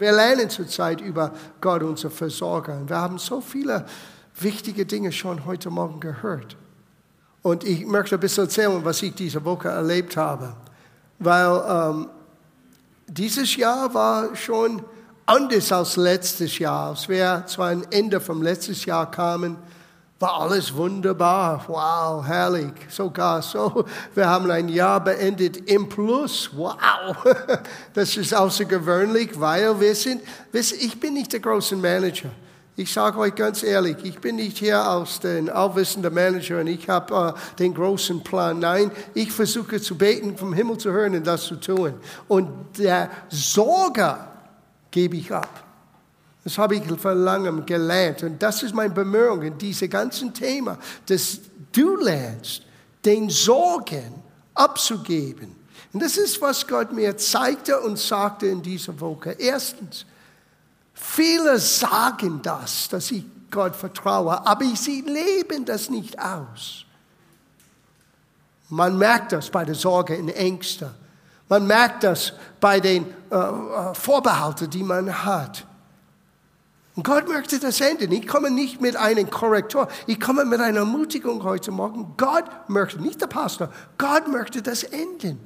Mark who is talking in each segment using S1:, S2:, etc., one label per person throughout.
S1: Wir lernen zurzeit über Gott, unser Versorger. Und wir haben so viele wichtige Dinge schon heute Morgen gehört. Und ich möchte ein bisschen erzählen, was ich diese Woche erlebt habe. Weil ähm, dieses Jahr war schon anders als letztes Jahr. Als wir zu einem Ende vom letzten Jahr kamen, war alles wunderbar. Wow, herrlich. Sogar so. Wir haben ein Jahr beendet im Plus. Wow. Das ist außergewöhnlich, weil wir sind, ich bin nicht der große Manager. Ich sage euch ganz ehrlich, ich bin nicht hier als der allwissende Manager und ich habe äh, den großen Plan. Nein, ich versuche zu beten, vom Himmel zu hören und das zu tun. Und der Sorge gebe ich ab. Das habe ich vor langem gelernt. Und das ist meine Bemühung in diesem ganzen Thema, dass du lernst, den Sorgen abzugeben. Und das ist, was Gott mir zeigte und sagte in dieser Woche. Erstens, viele sagen das, dass ich Gott vertraue, aber sie leben das nicht aus. Man merkt das bei der Sorge und Ängste. Man merkt das bei den äh, äh Vorbehalten, die man hat. Und Gott möchte das enden. Ich komme nicht mit einem Korrektor, ich komme mit einer Ermutigung heute Morgen. Gott möchte, nicht der Pastor, Gott möchte das enden.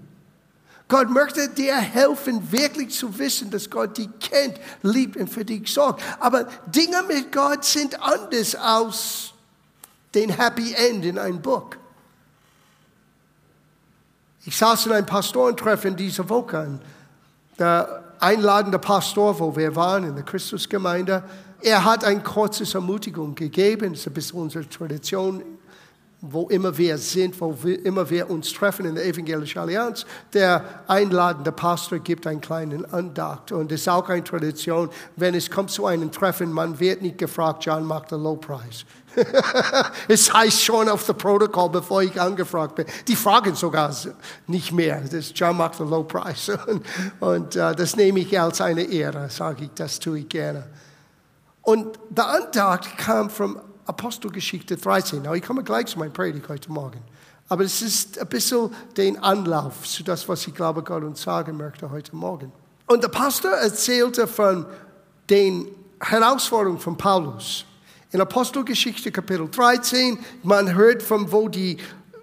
S1: Gott möchte dir helfen, wirklich zu wissen, dass Gott dich kennt, liebt und für dich sorgt. Aber Dinge mit Gott sind anders als den Happy End in einem Buch. Ich saß in einem Pastorentreffen diese Woche. Der einladende Pastor, wo wir waren in der Christusgemeinde, er hat eine kurze Ermutigung gegeben. Das ist ein bisschen unsere Tradition, wo immer wir sind, wo wir, immer wir uns treffen in der Evangelischen Allianz. Der einladende Pastor gibt einen kleinen Andacht. Und es ist auch eine Tradition, wenn es kommt zu einem Treffen, man wird nicht gefragt, John macht den Lowpreis. es heißt schon auf dem Protokoll, bevor ich angefragt bin. Die fragen sogar nicht mehr. Das John macht den Low Price. Und, und uh, das nehme ich als eine Ehre, sage ich, das tue ich gerne. Und der Antrag kam von Apostelgeschichte 13. Now, ich komme gleich zu meinem Predigt heute Morgen. Aber es ist ein bisschen den Anlauf zu das, was ich glaube, Gott uns sagen möchte heute Morgen. Und der Pastor erzählte von den Herausforderungen von Paulus. In Apostelgeschichte Kapitel 13, man hört von wo die,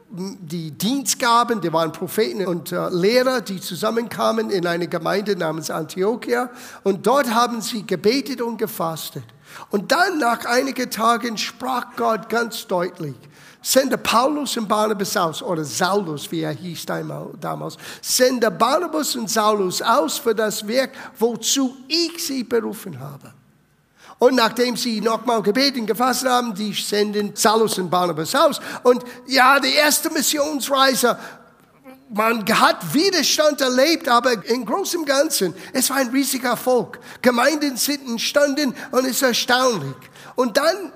S1: die Dienstgaben, die waren Propheten und äh, Lehrer, die zusammenkamen in eine Gemeinde namens Antiochia. Und dort haben sie gebetet und gefastet. Und dann nach einigen Tagen sprach Gott ganz deutlich, sende Paulus und Barnabas aus, oder Saulus, wie er hieß damals, sende Barnabas und Saulus aus für das Werk, wozu ich sie berufen habe. Und nachdem sie nochmal gebeten gefasst haben, die senden Saulus und Barnabas aus. Und ja, die erste Missionsreise, man hat Widerstand erlebt, aber im Großen und Ganzen, es war ein riesiger Erfolg. Gemeinden sind entstanden und es ist erstaunlich. Und dann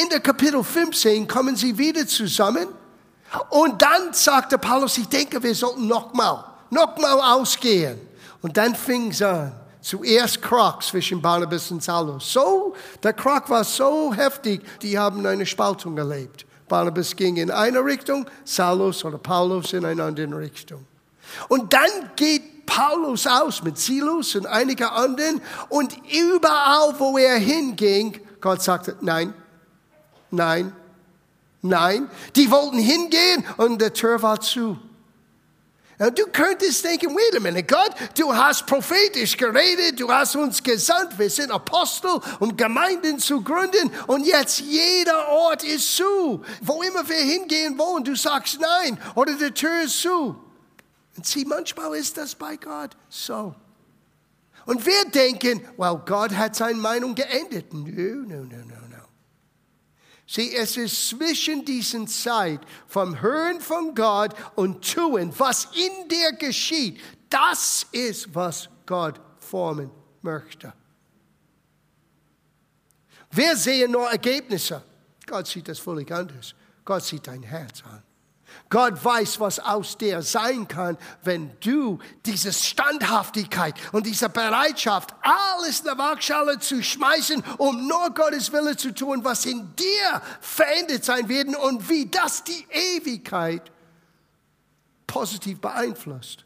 S1: in der Kapitel 15 kommen sie wieder zusammen. Und dann sagte Paulus, ich denke, wir sollten nochmal, nochmal ausgehen. Und dann fing es an zuerst Krach zwischen Barnabas und Saulus. So, der Krach war so heftig, die haben eine Spaltung erlebt. Barnabas ging in eine Richtung, Saulus oder Paulus in eine andere Richtung. Und dann geht Paulus aus mit Silas und einigen anderen und überall, wo er hinging, Gott sagte, nein, nein, nein. Die wollten hingehen und der Tür war zu. Du könntest denken, wait a minute, Gott, du hast prophetisch geredet, du hast uns gesandt, wir sind Apostel, um Gemeinden zu gründen und jetzt jeder Ort ist zu. Wo immer wir hingehen wollen, du sagst nein oder die Tür ist zu. Und sieh, manchmal ist das bei Gott so. Und wir denken, well, Gott hat seine Meinung geändert. No, no, no, no. Sieh, es ist zwischen diesen Zeit vom Hören von Gott und Tun, was in dir geschieht. Das ist, was Gott formen möchte. Wir sehen nur Ergebnisse. Gott sieht das völlig anders. Gott sieht dein Herz an. Gott weiß, was aus dir sein kann, wenn du diese Standhaftigkeit und diese Bereitschaft, alles in der Waagschale zu schmeißen, um nur Gottes Wille zu tun, was in dir verändert sein wird und wie das die Ewigkeit positiv beeinflusst.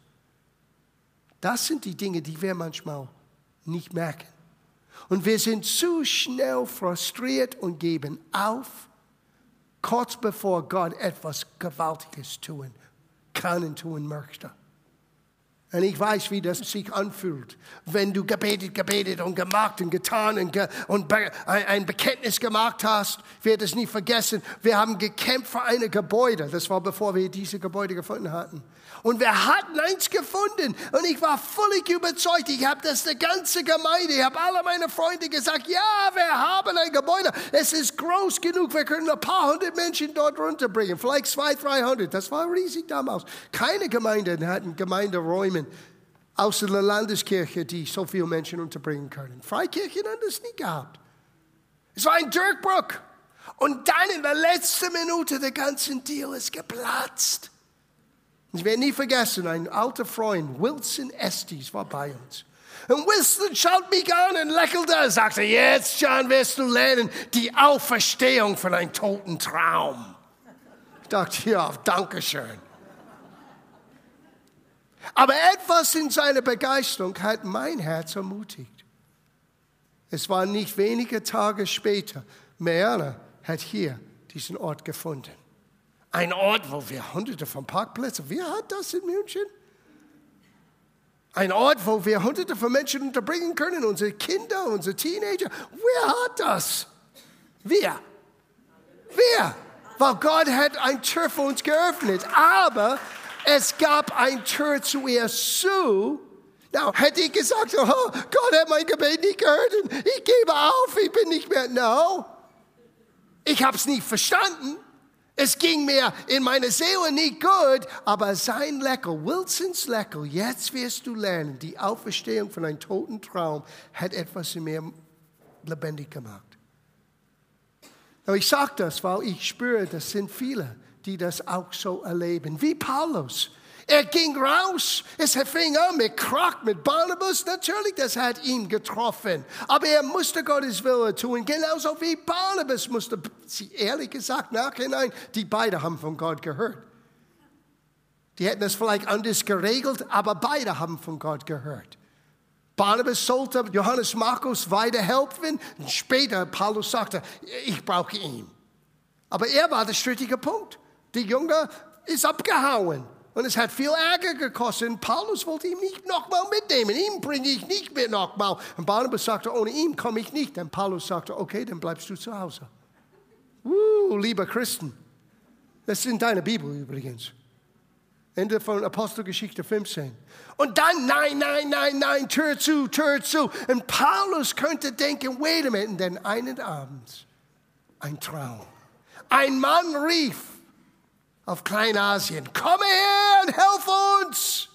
S1: Das sind die Dinge, die wir manchmal nicht merken. Und wir sind zu schnell frustriert und geben auf, kurz bevor Gott etwas Gewaltiges tun kann und tun möchte. Und ich weiß, wie das sich anfühlt, wenn du gebetet, gebetet und gemacht und getan und, ge und be ein Bekenntnis gemacht hast. Ich werde es nie vergessen. Wir haben gekämpft für eine Gebäude. Das war bevor wir diese Gebäude gefunden hatten. Und wir hatten eins gefunden. Und ich war völlig überzeugt. Ich habe das der ganze Gemeinde, ich habe alle meine Freunde gesagt, ja, wir haben ein Gebäude. Es ist groß genug. Wir können ein paar hundert Menschen dort runterbringen. Vielleicht zwei, dreihundert. Das war riesig damals. Keine Gemeinden hatten Gemeinderäume außer der Landeskirche, die so viele Menschen unterbringen können. Freikirchen haben das nie gehabt. Es war ein Durchbruch. Und dann in der letzten Minute der ganzen Deal ist geplatzt. Ich werde nie vergessen, ein alter Freund, Wilson Estes, war bei uns. Und Wilson schaut mich an und lächelte und sagte, jetzt, John, wirst du lernen, die Auferstehung von einem toten Traum. Ich dachte, ja, danke schön. Aber etwas in seiner Begeisterung hat mein Herz ermutigt. Es waren nicht wenige Tage später, Meana hat hier diesen Ort gefunden. Ein Ort, wo wir hunderte von Parkplätzen, wer hat das in München? Ein Ort, wo wir hunderte von Menschen unterbringen können, unsere Kinder, unsere Teenager. Wer hat das? Wir. Wir. Weil Gott hat ein Tür für uns geöffnet. Aber es gab ein Tür zuerst zu. Now, hätte ich gesagt, oh, Gott hat mein Gebet nicht gehört und ich gebe auf, ich bin nicht mehr. No. Ich habe es nicht verstanden. Es ging mir in meiner Seele nicht gut, aber sein Leckel, Wilsons Leckel, jetzt wirst du lernen, die Auferstehung von einem toten Traum hat etwas in mir lebendig gemacht. Aber ich sage das, weil ich spüre, das sind viele, die das auch so erleben, wie Paulus. Er ging raus. Es fing an mit Krach, mit Barnabas. Natürlich, das hat ihn getroffen. Aber er musste Gottes Wille tun. Genauso wie Barnabas musste, ehrlich gesagt, nachhinein, die beide haben von Gott gehört. Die hätten es vielleicht anders geregelt, aber beide haben von Gott gehört. Barnabas sollte Johannes Markus weiterhelfen. Später, Paulus sagte, ich brauche ihn. Aber er war der strittige Punkt. Der Junge ist abgehauen. Und es hat viel Ärger gekostet. Und Paulus wollte ihn nicht nochmal mitnehmen. Ihn bringe ich nicht mit nochmal. Und Barnabas sagte, ohne ihn komme ich nicht. Und Paulus sagte, okay, dann bleibst du zu Hause. Uh, lieber Christen. Das ist in deiner Bibel übrigens. Ende von Apostelgeschichte 15. Und dann, nein, nein, nein, nein, Tür zu, Tür zu. Und Paulus könnte denken, wait a minute. Und dann einen Abend, ein Traum. Ein Mann rief, auf Kleinasien. Komm her und helf uns.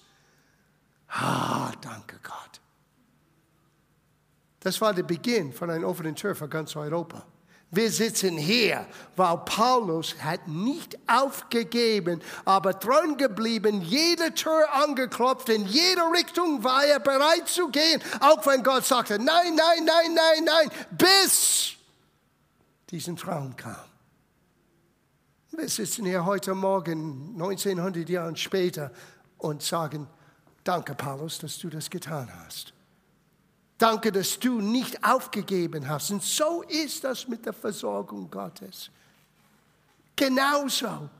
S1: Ah, danke Gott. Das war der Beginn von einer offenen Tür für ganz Europa. Wir sitzen hier, weil Paulus hat nicht aufgegeben, aber dran geblieben, jede Tür angeklopft, in jede Richtung war er bereit zu gehen, auch wenn Gott sagte, nein, nein, nein, nein, nein, bis diesen Traum kam. Wir sitzen hier heute Morgen, 1900 Jahre später, und sagen, danke Paulus, dass du das getan hast. Danke, dass du nicht aufgegeben hast. Und so ist das mit der Versorgung Gottes. Genauso.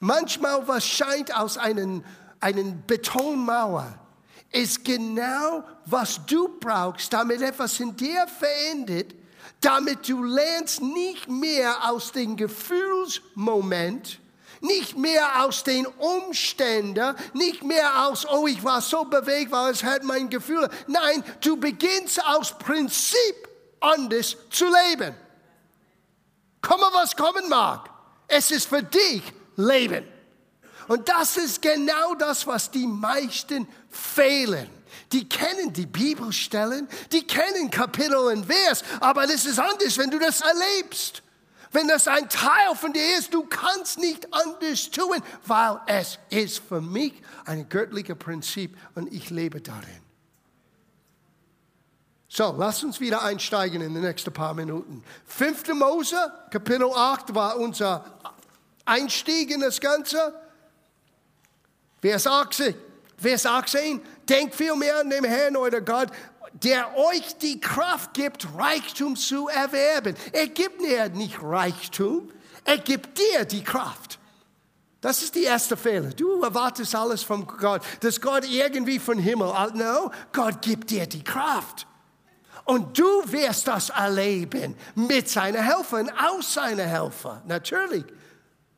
S1: Manchmal, was scheint aus einer einen Betonmauer, ist genau, was du brauchst, damit etwas in dir verändert, damit du lernst nicht mehr aus dem Gefühlsmoment, nicht mehr aus den Umständen, nicht mehr aus, oh, ich war so bewegt, weil es hat mein Gefühl. Nein, du beginnst aus Prinzip anders zu leben. Komme, was kommen mag. Es ist für dich Leben. Und das ist genau das, was die meisten fehlen. Die kennen die Bibelstellen, die kennen Kapitel und Vers, aber das ist anders, wenn du das erlebst. Wenn das ein Teil von dir ist, du kannst nicht anders tun, weil es ist für mich ein göttliches Prinzip und ich lebe darin. So, lass uns wieder einsteigen in die nächsten paar Minuten. 5. Mose, Kapitel 8 war unser Einstieg in das Ganze. Vers 18. Vers 18, denkt viel mehr an den Herrn, euer Gott. der euch die Kraft gibt, Reichtum zu erwerben. Er gibt dir nicht Reichtum, er gibt dir die Kraft. Das ist die erste Fehler. Du erwartest alles von Gott, dass Gott irgendwie von Himmel, no, Gott gibt dir die Kraft. Und du wirst das erleben mit seiner Helfer und aus seiner Helfer. Natürlich.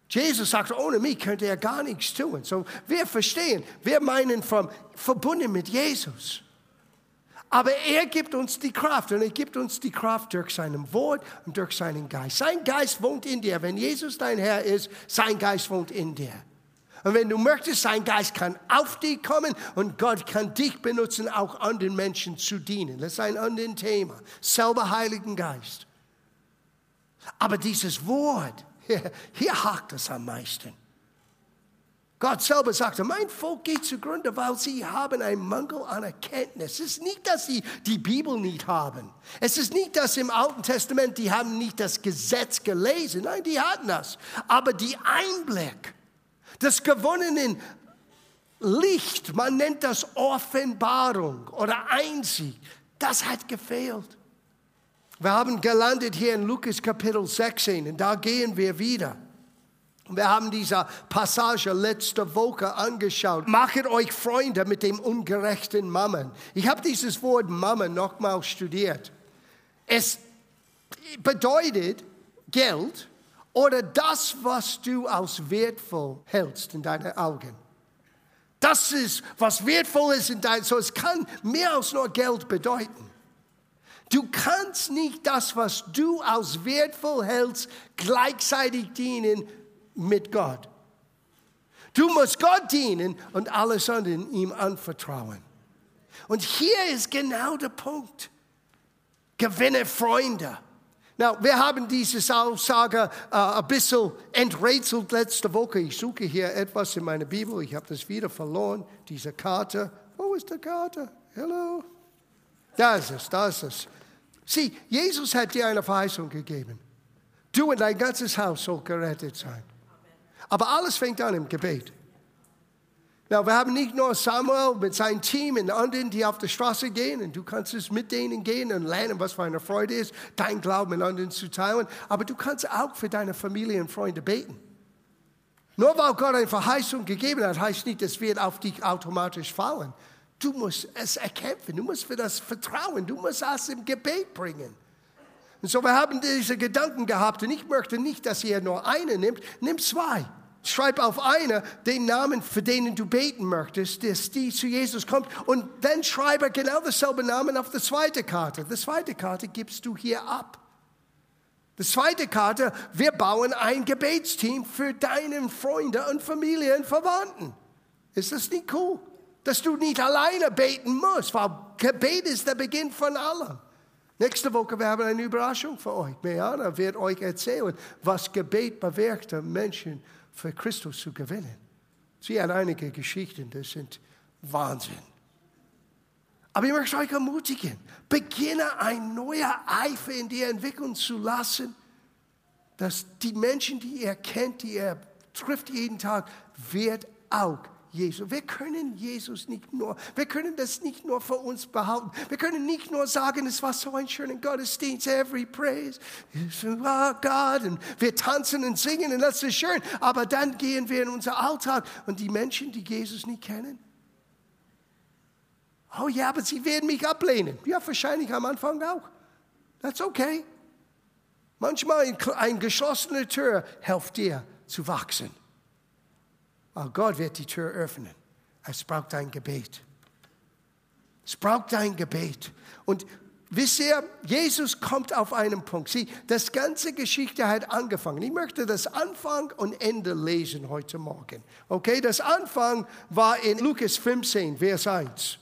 S1: Jesus sagt, ohne mich könnte er gar nichts tun. So, wir verstehen, wir meinen vom, verbunden mit Jesus. Aber er gibt uns die Kraft und er gibt uns die Kraft durch seinem Wort und durch seinen Geist. Sein Geist wohnt in dir. Wenn Jesus dein Herr ist, sein Geist wohnt in dir. Und wenn du möchtest, sein Geist kann auf dich kommen und Gott kann dich benutzen, auch anderen Menschen zu dienen. Das ist ein anderes Thema. Selber Heiligen Geist. Aber dieses Wort, hier, hakt es am meisten. Gott selber sagte, mein Volk geht zugrunde, weil sie haben einen Mangel an Erkenntnis. Es ist nicht, dass sie die Bibel nicht haben. Es ist nicht, dass im Alten Testament die haben nicht das Gesetz gelesen. Nein, die hatten das. Aber die Einblick, das gewonnene Licht, man nennt das Offenbarung oder Einsicht, das hat gefehlt. Wir haben gelandet hier in Lukas Kapitel 16 und da gehen wir wieder. Wir haben diese Passage letzte Woche angeschaut. Machet euch Freunde mit dem ungerechten Mammen. Ich habe dieses Wort Mammen nochmal studiert. Es bedeutet Geld oder das, was du als wertvoll hältst in deinen Augen. Das ist, was wertvoll ist in deinen, so es kann mehr als nur Geld bedeuten. Du kannst nicht das, was du als wertvoll hältst, gleichzeitig dienen mit Gott. Du musst Gott dienen und alles andere ihm anvertrauen. Und hier ist genau der Punkt. Gewinne Freunde. Now, wir haben diese Aussage uh, ein bisschen enträtselt letzte Woche. Ich suche hier etwas in meiner Bibel. Ich habe das wieder verloren. Diese Karte. Wo ist die Karte? Hello? Da ist es, da ist es. Sieh, Jesus hat dir eine Verheißung gegeben. Du und dein ganzes Haus soll gerettet sein. Aber alles fängt an im Gebet. Na, wir haben nicht nur Samuel mit seinem Team und anderen, die auf der Straße gehen, und du kannst es mit denen gehen und lernen, was für eine Freude ist, dein Glauben mit anderen zu teilen. Aber du kannst auch für deine Familie und Freunde beten. Nur weil Gott eine Verheißung gegeben hat, heißt nicht, es wird auf dich automatisch fallen. Du musst es erkämpfen, du musst für das vertrauen, du musst es im Gebet bringen. Und so, wir haben diese Gedanken gehabt und ich möchte nicht, dass ihr nur eine nimmt, nimm zwei. Schreib auf eine den Namen, für den du beten möchtest, dass die zu Jesus kommt. Und dann schreibe genau dasselbe Namen auf die zweite Karte. Die zweite Karte gibst du hier ab. Die zweite Karte, wir bauen ein Gebetsteam für deine Freunde und Familie und Verwandten. Ist das nicht cool? Dass du nicht alleine beten musst, weil Gebet ist der Beginn von allem. Nächste Woche wir haben eine Überraschung für euch. Meana wird euch erzählen, was Gebet bewirkt, Menschen für Christus zu gewinnen. Sie hat einige Geschichten, das sind Wahnsinn. Aber ich möchte euch ermutigen, beginne ein neuer Eifer in dir entwickeln zu lassen, dass die Menschen, die ihr kennt, die ihr trifft jeden Tag, wird auch Jesus. Wir können Jesus nicht nur, wir können das nicht nur für uns behalten. Wir können nicht nur sagen, es war so ein schöner Gottesdienst, every praise, oh Gott, und wir tanzen und singen und das ist schön. Aber dann gehen wir in unser Alltag und die Menschen, die Jesus nicht kennen, oh ja, aber sie werden mich ablehnen. Ja, wahrscheinlich am Anfang auch. That's okay. Manchmal eine geschlossene Tür hilft dir zu wachsen. Aber Gott wird die Tür öffnen. Es braucht ein Gebet. Es braucht ein Gebet. Und wisst ihr, Jesus kommt auf einen Punkt. Sieh, das ganze Geschichte hat angefangen. Ich möchte das Anfang und Ende lesen heute Morgen. Okay, das Anfang war in Lukas 15, Vers 1.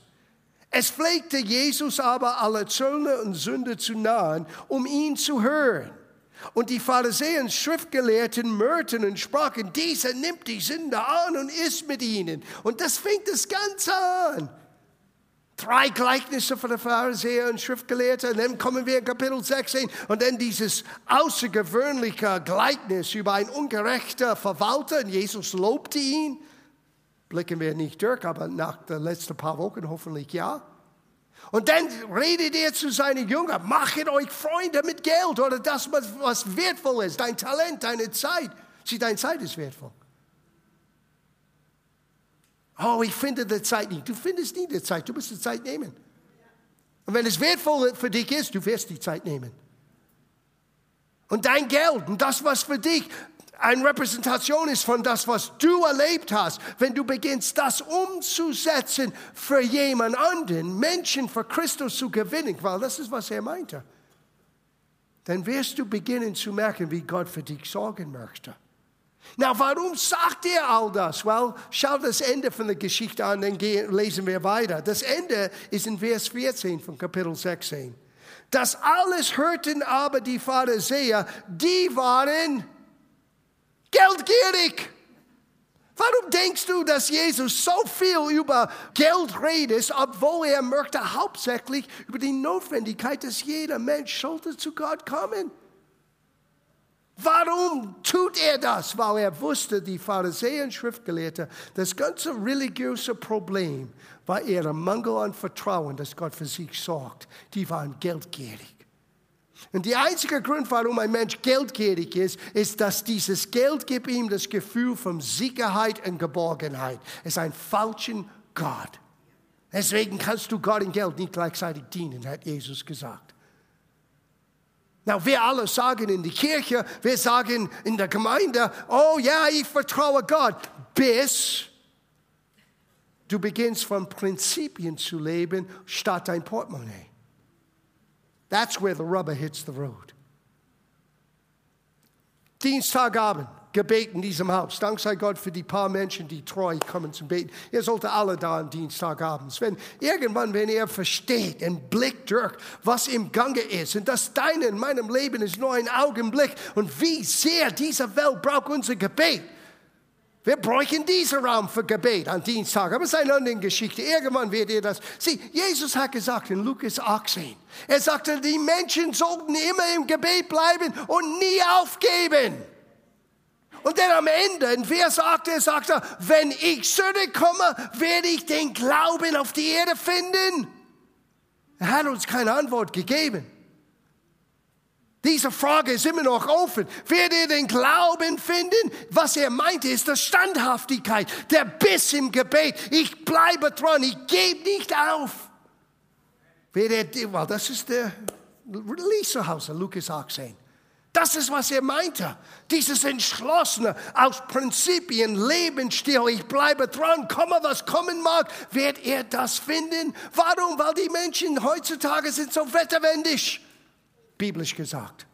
S1: Es pflegte Jesus aber alle Zöllner und Sünder zu nahen, um ihn zu hören. Und die Pharisäer und Schriftgelehrten mörten und sprachen, dieser nimmt die Sünder an und isst mit ihnen. Und das fängt das Ganze an. Drei Gleichnisse von den Pharisäern und Schriftgelehrten. Und dann kommen wir in Kapitel 16 und dann dieses außergewöhnliche Gleichnis über einen ungerechten Verwalter. Und Jesus lobte ihn. Blicken wir nicht durch, aber nach den letzten paar Wochen hoffentlich ja. Und dann redet er zu seinen Jüngern, machet euch Freunde mit Geld oder das, was wertvoll ist, dein Talent, deine Zeit. Sieh, deine Zeit ist wertvoll. Oh, ich finde die Zeit nicht. Du findest nie die Zeit, du musst die Zeit nehmen. Und wenn es wertvoll für dich ist, du wirst die Zeit nehmen. Und dein Geld und das, was für dich eine Repräsentation ist von das, was du erlebt hast, wenn du beginnst, das umzusetzen für jemand anderen, Menschen für Christus zu gewinnen, weil das ist, was er meinte, dann wirst du beginnen zu merken, wie Gott für dich sorgen möchte. Na, warum sagt er all das? Well, schau das Ende von der Geschichte an, dann lesen wir weiter. Das Ende ist in Vers 14 von Kapitel 16. Das alles hörten aber die Pharisäer, die waren geldgierig. Warum denkst du, dass Jesus so viel über Geld redet, obwohl er möchte hauptsächlich über die Notwendigkeit, dass jeder Mensch sollte zu Gott kommen? Warum tut er das? Weil er wusste, die Pharisäer und Schriftgelehrten, das ganze religiöse Problem war ihr Mangel an Vertrauen, dass Gott für sich sorgt. Die waren geldgierig. Und der einzige Grund, warum ein Mensch geldgierig ist, ist, dass dieses Geld gibt ihm das Gefühl von Sicherheit und Geborgenheit. Es ist ein falscher Gott. Deswegen kannst du Gott und Geld nicht gleichzeitig dienen, hat Jesus gesagt. Na, wir alle sagen in die Kirche, wir sagen in der Gemeinde, oh ja, ich vertraue Gott, bis du beginnst von Prinzipien zu leben statt dein Portemonnaie. That's where the rubber hits the road. Dienstagabend, Gebet in diesem Haus. Dank sei Gott für die paar Menschen, die treu kommen zum Beten. Ihr solltet alle da am Dienstagabend. Wenn irgendwann, wenn ihr versteht, einen Blick durch, was im Gange ist und dass dein in meinem Leben ist nur ein Augenblick und wie sehr diese Welt braucht unser Gebet wir bräuchten diesen Raum für Gebet an Dienstag. Aber es ist eine andere Geschichte. Irgendwann wird ihr das. Sieh, Jesus hat gesagt in Lukas 18, er sagte, die Menschen sollten immer im Gebet bleiben und nie aufgeben. Und dann am Ende, in Vers 8, er sagte, wenn ich zurückkomme, werde ich den Glauben auf die Erde finden. Er hat uns keine Antwort gegeben. Diese Frage ist immer noch offen. Wird ihr den Glauben finden? Was er meinte, ist die Standhaftigkeit, der Biss im Gebet. Ich bleibe dran, ich gebe nicht auf. Wird er, well, das ist der Liesehauser, Lukas 18. Das ist, was er meinte. Dieses Entschlossene aus Prinzipien, Lebensstil, ich bleibe dran, komme was kommen mag, wird er das finden? Warum? Weil die Menschen heutzutage sind so wetterwendig biblisch gesagt.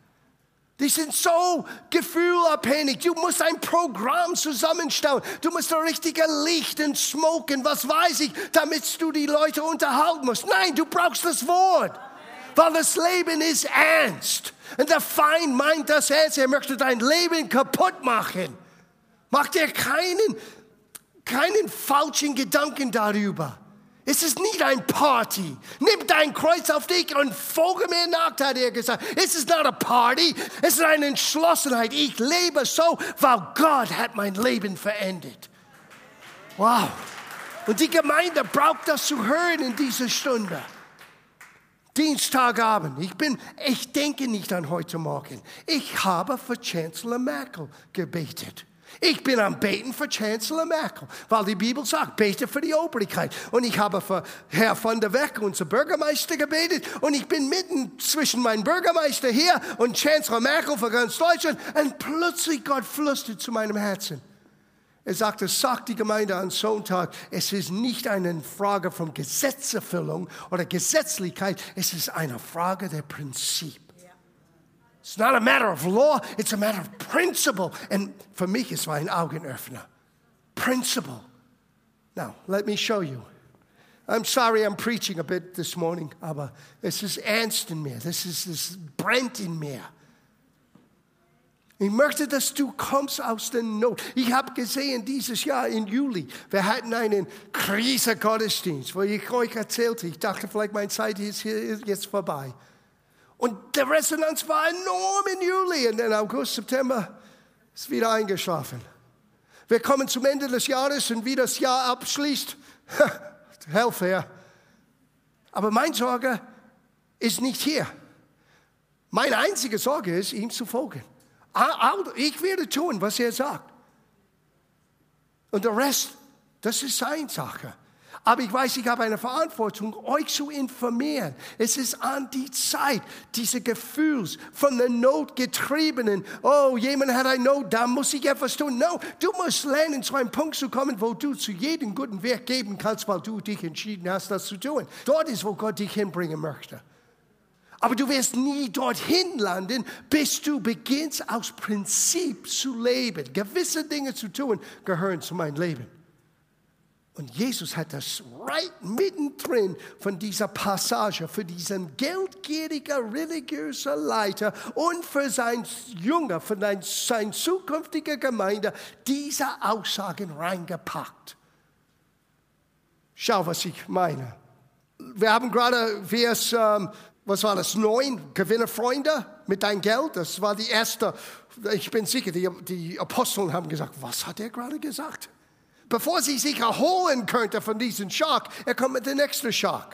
S1: Die sind so gefühlabhängig. Du musst ein Programm zusammenstellen. Du musst das richtige Licht und Smoken, was weiß ich, damit du die Leute unterhalten musst. Nein, du brauchst das Wort. Weil das Leben ist ernst. Und der Feind meint das ernst. Er möchte dein Leben kaputt machen. Mach dir keinen, keinen falschen Gedanken darüber. Es ist nicht ein Party. Nimm dein Kreuz auf dich und folge mir nach, hat er gesagt. Es ist nicht ein Party. Es ist eine Entschlossenheit. Ich lebe so, weil Gott hat mein Leben verändert. Wow. Und die Gemeinde braucht das zu hören in dieser Stunde. Dienstagabend. Ich bin, ich denke nicht an heute Morgen. Ich habe für Chancellor Merkel gebetet. Ich bin am Beten für Chancellor Merkel, weil die Bibel sagt, bete für die Obrigkeit. Und ich habe für Herr von der Weck, unser Bürgermeister, gebetet. Und ich bin mitten zwischen meinem Bürgermeister hier und Chancellor Merkel für ganz Deutschland. Und plötzlich Gott flüstert zu meinem Herzen. Er sagte, sagt die Gemeinde am Sonntag, es ist nicht eine Frage von Gesetzerfüllung oder Gesetzlichkeit, es ist eine Frage der Prinzip. It's not a matter of law, it's a matter of principle. And mich, es war ein Augenöffner. Principle. Now, let me show you. I'm sorry I'm preaching a bit this morning, aber es ist ernst in mir. Das ist, es brennt in mir. Ich möchte, dass du kommst aus der Not. Ich habe gesehen, dieses Jahr im Juli, wir hatten einen Krise-Gottesdienst, wo ich euch erzählte. Ich dachte, vielleicht meine Zeit ist hier jetzt vorbei. Und der Resonanz war enorm im Juli und dann August, September ist wieder eingeschlafen. Wir kommen zum Ende des Jahres und wie das Jahr abschließt, helfe her. Aber meine Sorge ist nicht hier. Meine einzige Sorge ist, ihm zu folgen. Ich werde tun, was er sagt. Und der Rest, das ist seine Sache. Aber ich weiß, ich habe eine Verantwortung, euch zu informieren. Es ist an die Zeit, diese Gefühls von der Not getriebenen, oh, jemand hat eine Not, da muss ich etwas tun. No, du musst lernen, zu einem Punkt zu kommen, wo du zu jedem guten Werk geben kannst, weil du dich entschieden hast, das zu tun. Dort ist, wo Gott dich hinbringen möchte. Aber du wirst nie dorthin landen, bis du beginnst, aus Prinzip zu leben. Gewisse Dinge zu tun gehören zu meinem Leben. Und Jesus hat das right mittendrin von dieser Passage für diesen geldgierigen religiösen Leiter und für sein Jünger, für seine zukünftige Gemeinde diese Aussagen reingepackt. Schau, was ich meine. Wir haben gerade Vers, ähm, was war das, neun, gewinne Freunde mit deinem Geld. Das war die erste, ich bin sicher, die, die Apostel haben gesagt, was hat er gerade gesagt? Bevor sie sich erholen könnte von diesem Schock, er kommt mit dem nächsten Schock.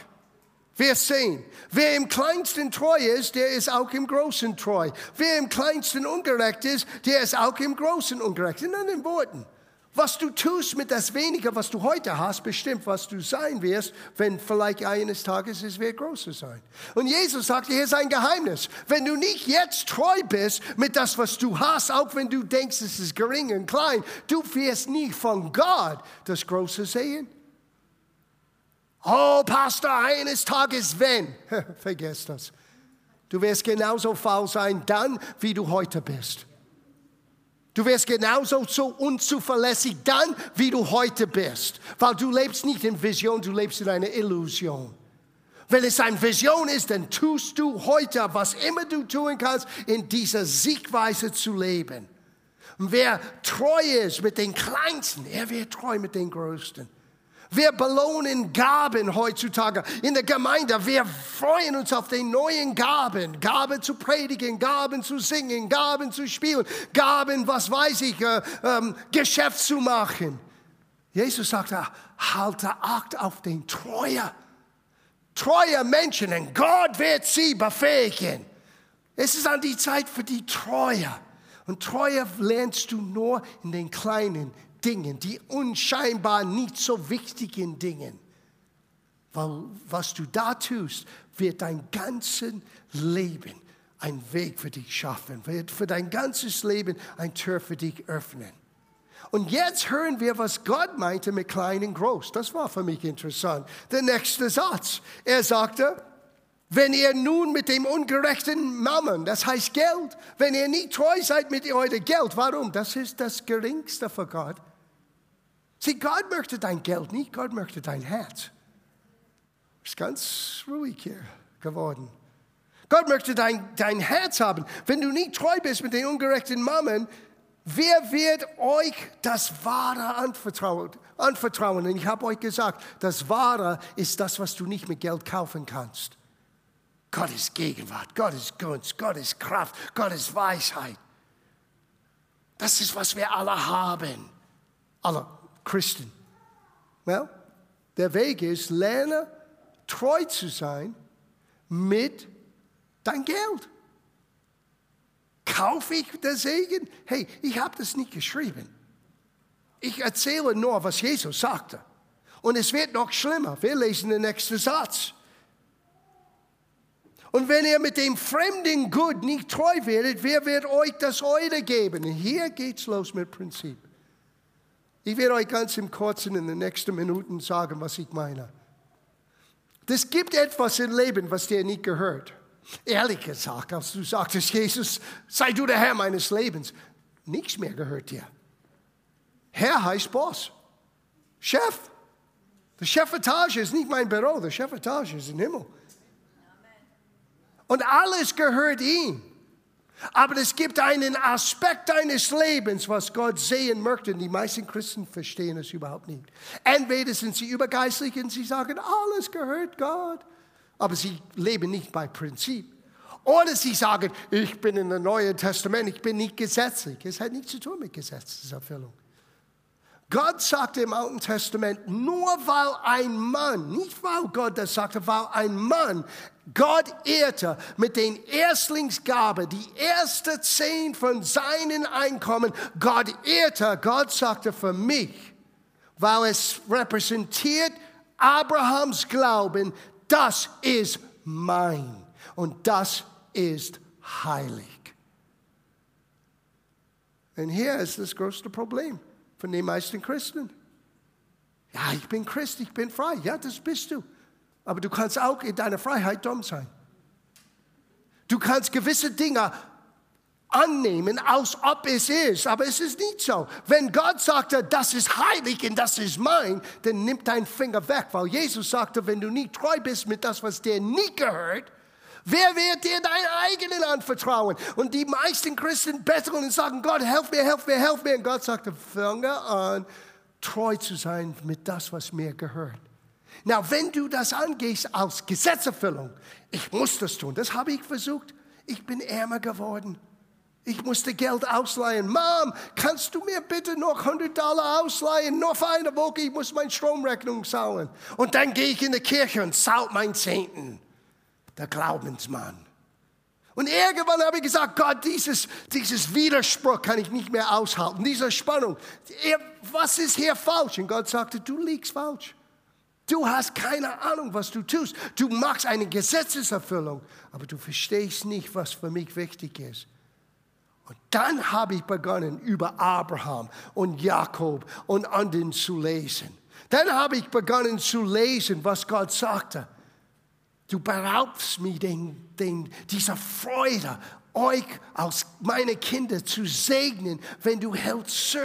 S1: Wir sehen, wer im kleinsten treu ist, der ist auch im großen treu. Wer im kleinsten ungerecht ist, der ist auch im großen ungerecht. In anderen Worten, was du tust mit das Wenige, was du heute hast, bestimmt, was du sein wirst, wenn vielleicht eines Tages es wird größer sein. Und Jesus sagt, hier ist ein Geheimnis. Wenn du nicht jetzt treu bist mit das, was du hast, auch wenn du denkst, es ist gering und klein, du wirst nie von Gott das Große sehen. Oh, Pastor, eines Tages wenn. Vergiss das. Du wirst genauso faul sein dann, wie du heute bist. Du wirst genauso so unzuverlässig dann, wie du heute bist, weil du lebst nicht in Vision, du lebst in einer Illusion. Wenn es eine Vision ist, dann tust du heute, was immer du tun kannst, in dieser Siegweise zu leben. Und wer treu ist mit den Kleinsten, er wird treu mit den Größten. Wir belohnen Gaben heutzutage in der Gemeinde. Wir freuen uns auf die neuen Gaben. Gaben zu predigen, Gaben zu singen, Gaben zu spielen, Gaben, was weiß ich, äh, ähm, Geschäft zu machen. Jesus sagte, halte Acht auf den Treue. Treue Menschen und Gott wird sie befähigen. Es ist an die Zeit für die Treue. Und Treue lernst du nur in den kleinen Dingen, die unscheinbar nicht so wichtigen Dingen. Weil was du da tust, wird dein ganzes Leben ein Weg für dich schaffen, wird für dein ganzes Leben ein Tür für dich öffnen. Und jetzt hören wir, was Gott meinte mit klein und groß. Das war für mich interessant. Der nächste Satz. Er sagte, wenn ihr nun mit dem ungerechten Mammon, das heißt Geld, wenn ihr nicht treu seid mit eurem Geld, warum? Das ist das Geringste für Gott. Sieh, Gott möchte dein Geld nicht, Gott möchte dein Herz. Ist ganz ruhig hier geworden. Gott möchte dein, dein Herz haben. Wenn du nicht treu bist mit den ungerechten Mammen, wer wird euch das Wahre anvertrauen? anvertrauen? Und ich habe euch gesagt, das Wahre ist das, was du nicht mit Geld kaufen kannst. Gott ist Gegenwart, Gott ist Gunst, Gott ist Kraft, Gott ist Weisheit. Das ist, was wir alle haben. Alle Christen? Well, der Weg ist, lerne treu zu sein mit dein Geld. Kaufe ich den Segen? Hey, ich habe das nicht geschrieben. Ich erzähle nur, was Jesus sagte. Und es wird noch schlimmer. Wir lesen den nächsten Satz. Und wenn ihr mit dem fremden Gut nicht treu werdet, wer wird euch das Eure geben? Und hier geht's los mit Prinzip. Ich werde euch ganz im Kurzen in den nächsten Minuten sagen, was ich meine. Es gibt etwas im Leben, was dir nicht gehört. Ehrlich gesagt, als du sagtest, Jesus, sei du der Herr meines Lebens, nichts mehr gehört dir. Herr heißt Boss, Chef. Die Chefetage ist nicht mein Büro, die Chefetage ist im Himmel. Und alles gehört ihm. Aber es gibt einen Aspekt deines Lebens, was Gott sehen möchte. Und die meisten Christen verstehen es überhaupt nicht. Entweder sind sie übergeistlich und sie sagen, alles gehört Gott. Aber sie leben nicht bei Prinzip. Oder sie sagen, ich bin in dem Neuen Testament, ich bin nicht gesetzlich. Es hat nichts zu tun mit Gesetzeserfüllung. Gott sagte im Alten Testament, nur weil ein Mann, nicht weil Gott das sagte, weil ein Mann Gott ehrte mit den Erstlingsgabe, die erste zehn von seinen Einkommen, Gott ehrte, Gott sagte für mich, weil es repräsentiert Abrahams Glauben, das ist mein und das ist heilig. Und hier ist das größte Problem von den meisten Christen. Ja, ich bin Christ, ich bin frei. Ja, das bist du. Aber du kannst auch in deiner Freiheit dumm sein. Du kannst gewisse Dinge annehmen, als ob es ist, aber es ist nicht so. Wenn Gott sagte, das ist heilig und das ist mein, dann nimm deinen Finger weg, weil Jesus sagte, wenn du nicht treu bist mit das, was dir nie gehört, Wer wird dir deinen eigenen anvertrauen? Und die meisten Christen betteln und sagen, Gott, helf mir, helf mir, helf mir. Und Gott sagte, fange an, treu zu sein mit das, was mir gehört. Na, wenn du das angehst als Gesetzerfüllung, ich muss das tun, das habe ich versucht. Ich bin ärmer geworden. Ich musste Geld ausleihen. Mom, kannst du mir bitte noch 100 Dollar ausleihen? Nur für eine Woche, ich muss meine Stromrechnung zahlen. Und dann gehe ich in die Kirche und zahle mein Zehnten der Glaubensmann. Und irgendwann habe ich gesagt, Gott, dieses, dieses Widerspruch kann ich nicht mehr aushalten, diese Spannung. Was ist hier falsch? Und Gott sagte, du liegst falsch. Du hast keine Ahnung, was du tust. Du machst eine Gesetzeserfüllung, aber du verstehst nicht, was für mich wichtig ist. Und dann habe ich begonnen, über Abraham und Jakob und anderen zu lesen. Dann habe ich begonnen zu lesen, was Gott sagte. Du beraubst mir den, den, dieser Freude, euch als meine Kinder zu segnen, wenn du hältst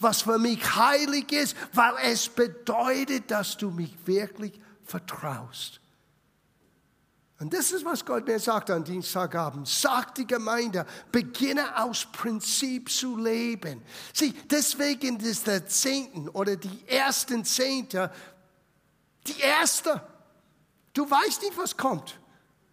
S1: was für mich heilig ist, weil es bedeutet, dass du mich wirklich vertraust. Und das ist, was Gott mir sagt an Dienstagabend. Sagt die Gemeinde, beginne aus Prinzip zu leben. Sieh, deswegen ist der Zehnten oder die ersten Zehnte die erste. Du weißt nicht, was kommt.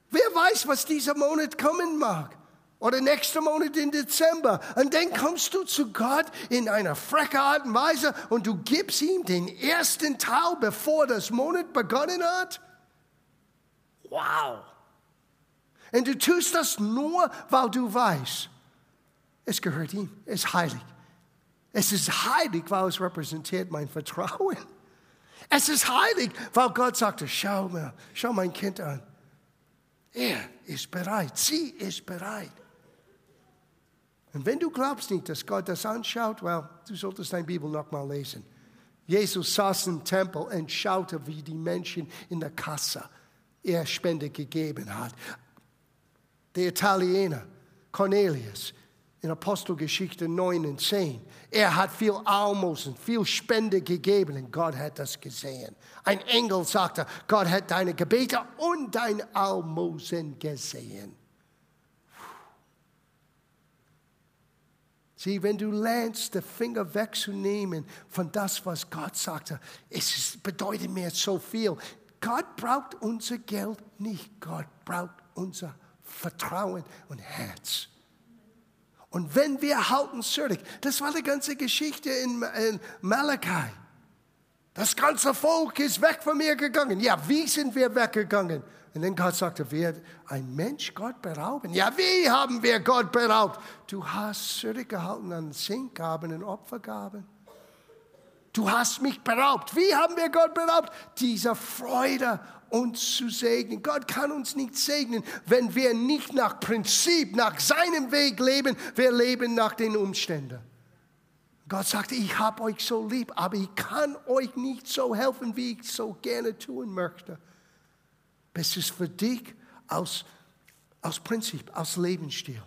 S1: Wer weiß, was dieser Monat kommen mag? Oder nächster Monat im Dezember. Und dann kommst du zu Gott in einer frechen Art und Weise und du gibst ihm den ersten Teil, bevor das Monat begonnen hat. Wow. Und du tust das nur, weil du weißt, es gehört ihm, es ist heilig. Es ist heilig, weil es repräsentiert mein Vertrauen. Es ist heilig, weil Gott sagte, schau mal, schau mein Kind an. Er ist bereit, sie ist bereit. Und wenn du glaubst nicht, dass Gott das anschaut, well, du solltest deine Bibel nochmal lesen. Jesus saß im Tempel und schaute, wie die Menschen in der Kasse er Spende gegeben hat. Der Italiener Cornelius, in Apostelgeschichte 9 und 10. Er hat viel Almosen, viel Spende gegeben und Gott hat das gesehen. Ein Engel sagte, Gott hat deine Gebete und dein Almosen gesehen. Sieh, wenn du lernst, den Finger wegzunehmen von das, was Gott sagte, es bedeutet mir so viel. Gott braucht unser Geld nicht. Gott braucht unser Vertrauen und Herz. Und wenn wir halten zurück, das war die ganze Geschichte in, in Malachi. Das ganze Volk ist weg von mir gegangen. Ja, wie sind wir weggegangen? Und dann Gott sagte, wir ein Mensch Gott berauben. Ja, wie haben wir Gott beraubt? Du hast zurückgehalten an Singgaben und Opfergaben. Du hast mich beraubt. Wie haben wir Gott beraubt? Dieser Freude uns zu segnen. Gott kann uns nicht segnen, wenn wir nicht nach Prinzip, nach seinem Weg leben. Wir leben nach den Umständen. Gott sagt, ich habe euch so lieb, aber ich kann euch nicht so helfen, wie ich so gerne tun möchte. Das ist für dich aus, aus Prinzip, aus Lebensstil.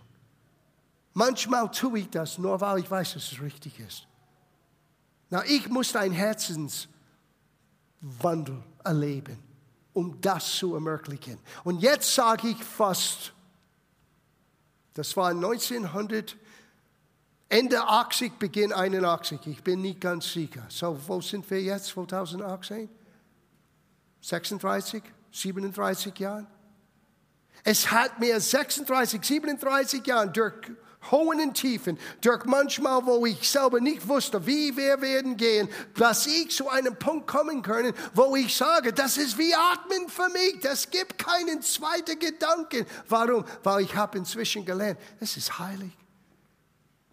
S1: Manchmal tue ich das nur, weil ich weiß, dass es richtig ist. Na, ich muss einen Herzenswandel erleben um das zu ermöglichen. Und jetzt sage ich fast, das war 1900, Ende 80, Beginn 81. Ich bin nicht ganz sicher. So, wo sind wir jetzt, 2018? 36, 37 Jahre? Es hat mir 36, 37 Jahre durch hohen und tiefen, durch manchmal, wo ich selber nicht wusste, wie wir werden gehen, dass ich zu einem Punkt kommen können, wo ich sage, das ist wie Atmen für mich, das gibt keinen zweiten Gedanken. Warum? Weil ich habe inzwischen gelernt, es ist heilig.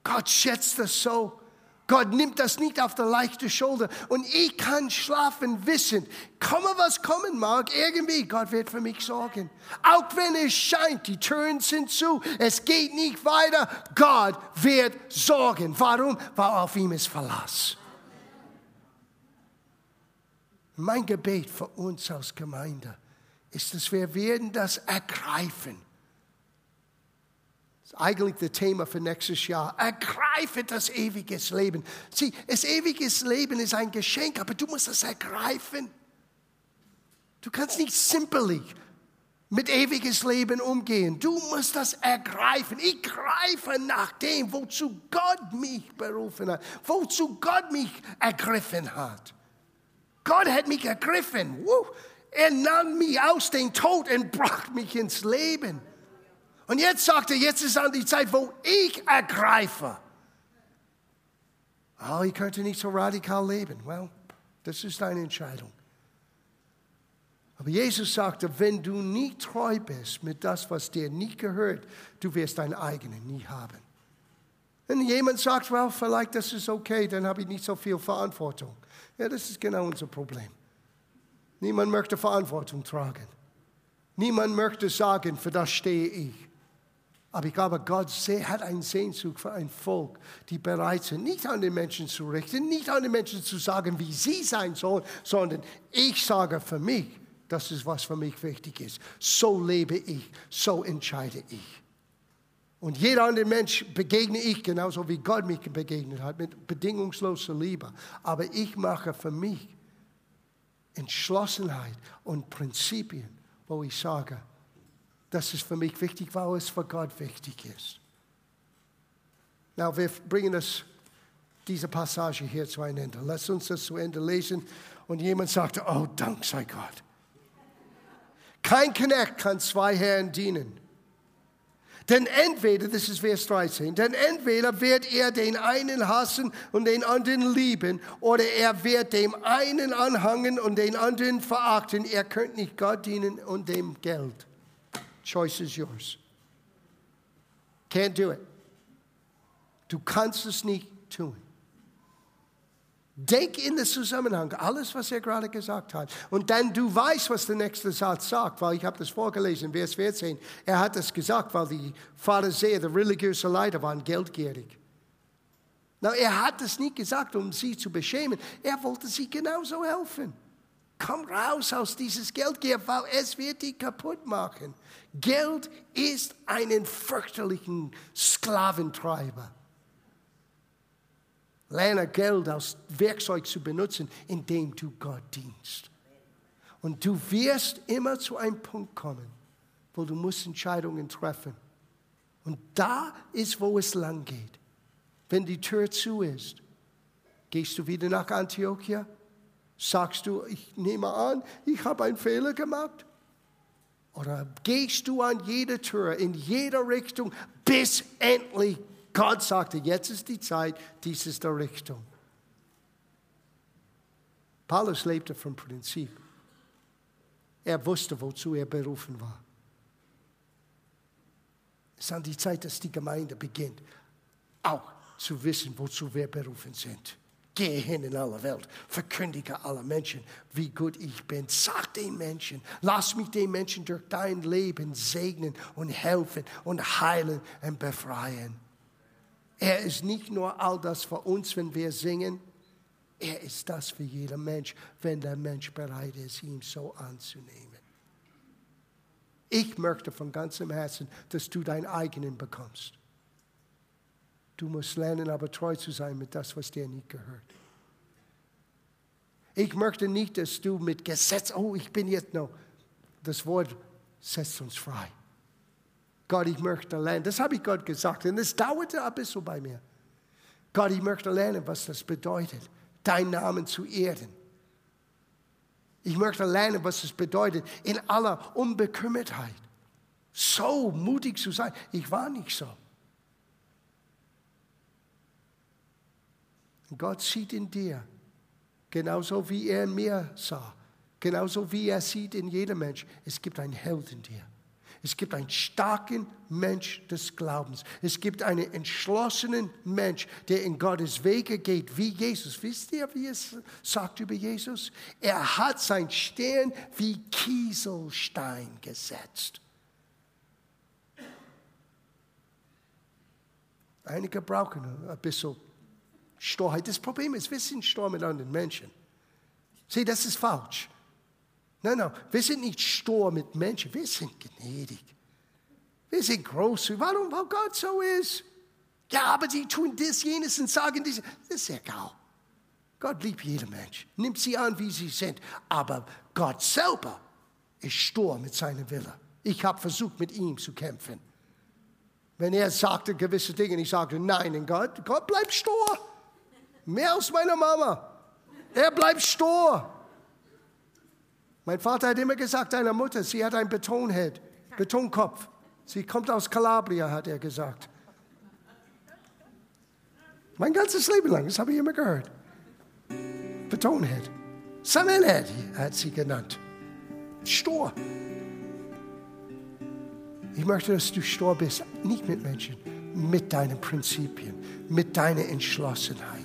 S1: Gott schätzt das so. Gott nimmt das nicht auf der leichten Schulter. Und ich kann schlafen wissen, komme was kommen mag, irgendwie, Gott wird für mich sorgen. Auch wenn es scheint, die Türen sind zu, es geht nicht weiter, Gott wird sorgen. Warum? Weil auf ihm ist Verlass. Mein Gebet für uns als Gemeinde ist, dass wir werden das ergreifen eigentlich das Thema für nächstes Jahr. Ergreife das ewige Leben. Sieh, das ewige Leben ist ein Geschenk, aber du musst es ergreifen. Du kannst nicht simpelig mit ewiges Leben umgehen. Du musst das ergreifen. Ich greife nach dem, wozu Gott mich berufen hat, wozu Gott mich ergriffen hat. Gott hat mich ergriffen. Er nahm mich aus dem Tod und brachte mich ins Leben. Und jetzt sagt er, jetzt ist an die Zeit, wo ich ergreife. Oh, ich könnte nicht so radikal leben. Well, das ist deine Entscheidung. Aber Jesus sagte, wenn du nie treu bist mit das, was dir nicht gehört, du wirst dein eigenes nie haben. Wenn jemand sagt, well, vielleicht das ist okay, dann habe ich nicht so viel Verantwortung. Ja, das ist genau unser Problem. Niemand möchte Verantwortung tragen. Niemand möchte sagen, für das stehe ich. Aber ich glaube, Gott hat einen Sehnsucht für ein Volk, die bereit sind, nicht an den Menschen zu richten, nicht an den Menschen zu sagen, wie sie sein sollen, sondern ich sage für mich, das ist, was für mich wichtig ist. So lebe ich, so entscheide ich. Und jeder andere Mensch begegne ich genauso wie Gott mich begegnet hat, mit bedingungsloser Liebe. Aber ich mache für mich Entschlossenheit und Prinzipien, wo ich sage, das ist für mich wichtig, weil es für Gott wichtig ist. Na, wir bringen das, diese Passage hier zu einem Ende. Lass uns das zu Ende lesen. Und jemand sagte, oh, Dank sei Gott. Kein Knecht kann zwei Herren dienen. Denn entweder, das ist Vers 13, denn entweder wird er den einen hassen und den anderen lieben, oder er wird dem einen anhangen und den anderen verachten. Er könnte nicht Gott dienen und dem Geld. Choice is yours. Can't do it. Du kannst es nicht tun. Denk in den Zusammenhang, alles, was er gerade gesagt hat. Und dann du weißt, was der nächste Satz sagt, weil ich habe das vorgelesen, Vers 14. Er hat das gesagt, weil die Pharisäer, die religiösen Leiter, waren geldgierig. Na, er hat es nicht gesagt, um sie zu beschämen. Er wollte sie genauso helfen. Komm raus aus dieses Geldgier, weil es wird dich kaputt machen. Geld ist einen fürchterlichen Sklaventreiber. Lerne Geld als Werkzeug zu benutzen, indem du Gott dienst. Und du wirst immer zu einem Punkt kommen, wo du musst Entscheidungen treffen. Und da ist, wo es lang geht. Wenn die Tür zu ist, gehst du wieder nach Antiochia? Sagst du, ich nehme an, ich habe einen Fehler gemacht? Oder gehst du an jede Tür, in jeder Richtung, bis endlich Gott sagte, jetzt ist die Zeit, dies ist die Richtung. Paulus lebte vom Prinzip. Er wusste, wozu er berufen war. Es ist an die Zeit, dass die Gemeinde beginnt, auch zu wissen, wozu wir berufen sind. Gehe hin in alle Welt, verkündige alle Menschen, wie gut ich bin. Sag den Menschen, lass mich den Menschen durch dein Leben segnen und helfen und heilen und befreien. Er ist nicht nur all das für uns, wenn wir singen, er ist das für jeden Mensch, wenn der Mensch bereit ist, ihn so anzunehmen. Ich möchte von ganzem Herzen, dass du deinen eigenen bekommst. Du musst lernen, aber treu zu sein mit das, was dir nicht gehört. Ich möchte nicht, dass du mit Gesetz, oh, ich bin jetzt noch. Das Wort setzt uns frei. Gott, ich möchte lernen. Das habe ich Gott gesagt. Und es dauerte ein bisschen bei mir. Gott, ich möchte lernen, was das bedeutet, deinen Namen zu ehren. Ich möchte lernen, was es bedeutet, in aller Unbekümmertheit so mutig zu sein. Ich war nicht so. Und Gott sieht in dir, genauso wie er in mir sah, genauso wie er sieht in jedem Mensch, es gibt einen Held in dir. Es gibt einen starken Mensch des Glaubens. Es gibt einen entschlossenen Mensch, der in Gottes Wege geht, wie Jesus. Wisst ihr, wie es sagt über Jesus? Er hat sein Stern wie Kieselstein gesetzt. Einige brauchen ein bisschen Sturheit. Das Problem ist, wir sind stur mit anderen Menschen. Sieh, das ist falsch. Nein, nein, wir sind nicht stur mit Menschen, wir sind gnädig. Wir sind groß. Warum? Weil Gott so ist. Ja, aber sie tun das, jenes und sagen dies. Das ist egal. Gott liebt jeden Mensch, nimmt sie an, wie sie sind. Aber Gott selber ist stur mit seinem Wille. Ich habe versucht, mit ihm zu kämpfen. Wenn er sagte gewisse Dinge, ich sagte nein in Gott, Gott bleibt stur. Mehr als meine Mama. Er bleibt stur. Mein Vater hat immer gesagt, deiner Mutter, sie hat einen Betonhead, Betonkopf. Sie kommt aus Calabria, hat er gesagt. Mein ganzes Leben lang, das habe ich immer gehört. Betonhead. Sammelhead hat sie genannt. Stur. Ich möchte, dass du stur bist, nicht mit Menschen, mit deinen Prinzipien, mit deiner Entschlossenheit.